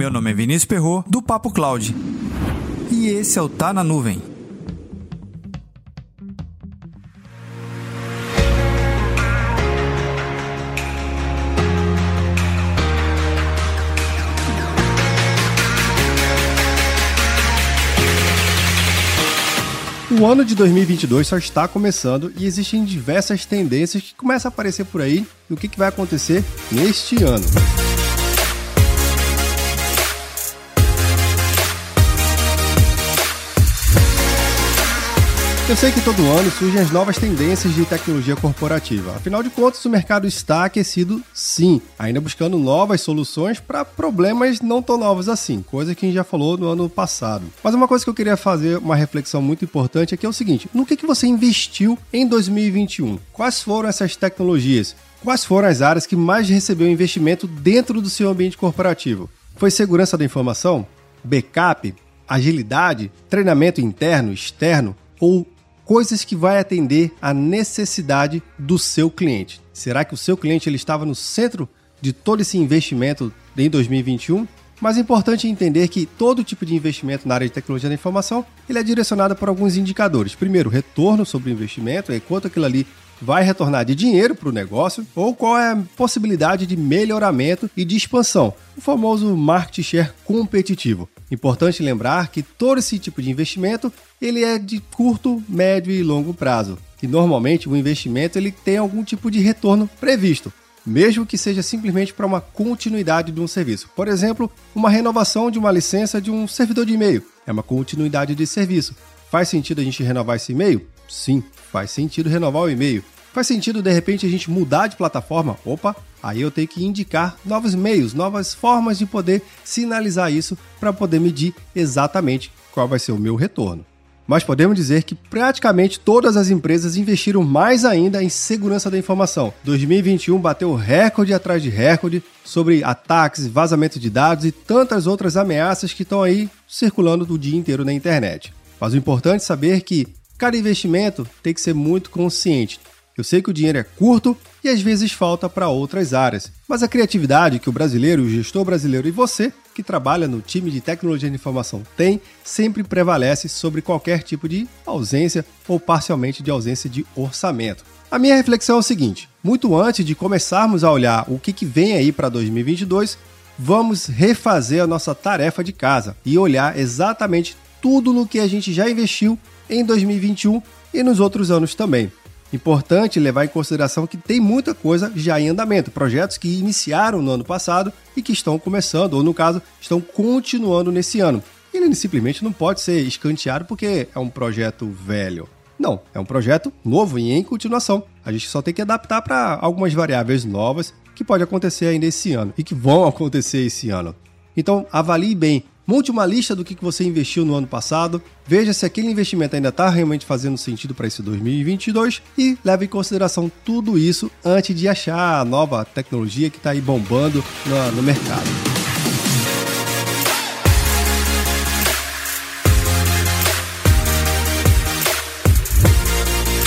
Meu nome é Vinícius Perro do Papo Cloud. E esse é o Tá na Nuvem. O ano de 2022 só está começando e existem diversas tendências que começam a aparecer por aí e o que, vai acontecer neste ano. Eu sei que todo ano surgem as novas tendências de tecnologia corporativa. Afinal de contas, o mercado está aquecido sim, ainda buscando novas soluções para problemas não tão novos assim, coisa que a gente já falou no ano passado. Mas uma coisa que eu queria fazer uma reflexão muito importante aqui é o seguinte: no que, que você investiu em 2021? Quais foram essas tecnologias? Quais foram as áreas que mais recebeu investimento dentro do seu ambiente corporativo? Foi segurança da informação? Backup? Agilidade? Treinamento interno, externo? Ou coisas que vai atender à necessidade do seu cliente. Será que o seu cliente ele estava no centro de todo esse investimento em 2021? Mas é importante entender que todo tipo de investimento na área de tecnologia da informação ele é direcionado por alguns indicadores. Primeiro, retorno sobre o investimento, é quanto aquilo ali vai retornar de dinheiro para o negócio ou qual é a possibilidade de melhoramento e de expansão, o famoso market share competitivo. Importante lembrar que todo esse tipo de investimento ele é de curto, médio e longo prazo. E normalmente o investimento ele tem algum tipo de retorno previsto, mesmo que seja simplesmente para uma continuidade de um serviço. Por exemplo, uma renovação de uma licença de um servidor de e-mail é uma continuidade de serviço. Faz sentido a gente renovar esse e-mail? Sim, faz sentido renovar o e-mail. Faz sentido de repente a gente mudar de plataforma? Opa, aí eu tenho que indicar novos meios, novas formas de poder sinalizar isso para poder medir exatamente qual vai ser o meu retorno. Mas podemos dizer que praticamente todas as empresas investiram mais ainda em segurança da informação. 2021 bateu recorde atrás de recorde sobre ataques, vazamento de dados e tantas outras ameaças que estão aí circulando o dia inteiro na internet. Mas o importante é saber que cada investimento tem que ser muito consciente. Eu sei que o dinheiro é curto e às vezes falta para outras áreas, mas a criatividade que o brasileiro, o gestor brasileiro e você, que trabalha no time de tecnologia de informação, tem, sempre prevalece sobre qualquer tipo de ausência ou parcialmente de ausência de orçamento. A minha reflexão é o seguinte: muito antes de começarmos a olhar o que, que vem aí para 2022, vamos refazer a nossa tarefa de casa e olhar exatamente tudo no que a gente já investiu em 2021 e nos outros anos também. Importante levar em consideração que tem muita coisa já em andamento, projetos que iniciaram no ano passado e que estão começando, ou no caso, estão continuando nesse ano. Ele simplesmente não pode ser escanteado porque é um projeto velho. Não, é um projeto novo e em continuação. A gente só tem que adaptar para algumas variáveis novas que pode acontecer ainda esse ano e que vão acontecer esse ano. Então, avalie bem Monte uma lista do que você investiu no ano passado, veja se aquele investimento ainda está realmente fazendo sentido para esse 2022 e leve em consideração tudo isso antes de achar a nova tecnologia que está aí bombando no, no mercado.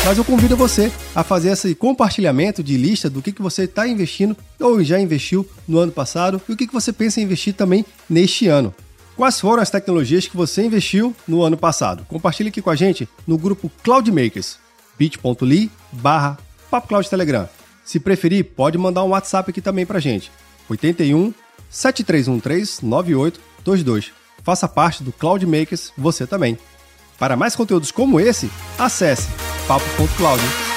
Mas eu convido você a fazer esse compartilhamento de lista do que, que você está investindo ou já investiu no ano passado e o que, que você pensa em investir também neste ano. Quais foram as tecnologias que você investiu no ano passado? Compartilhe aqui com a gente no grupo Cloudmakers, bit.ly barra Telegram. Se preferir, pode mandar um WhatsApp aqui também pra gente. 81 7313 9822. Faça parte do Cloudmakers você também. Para mais conteúdos como esse, acesse papo.cloud.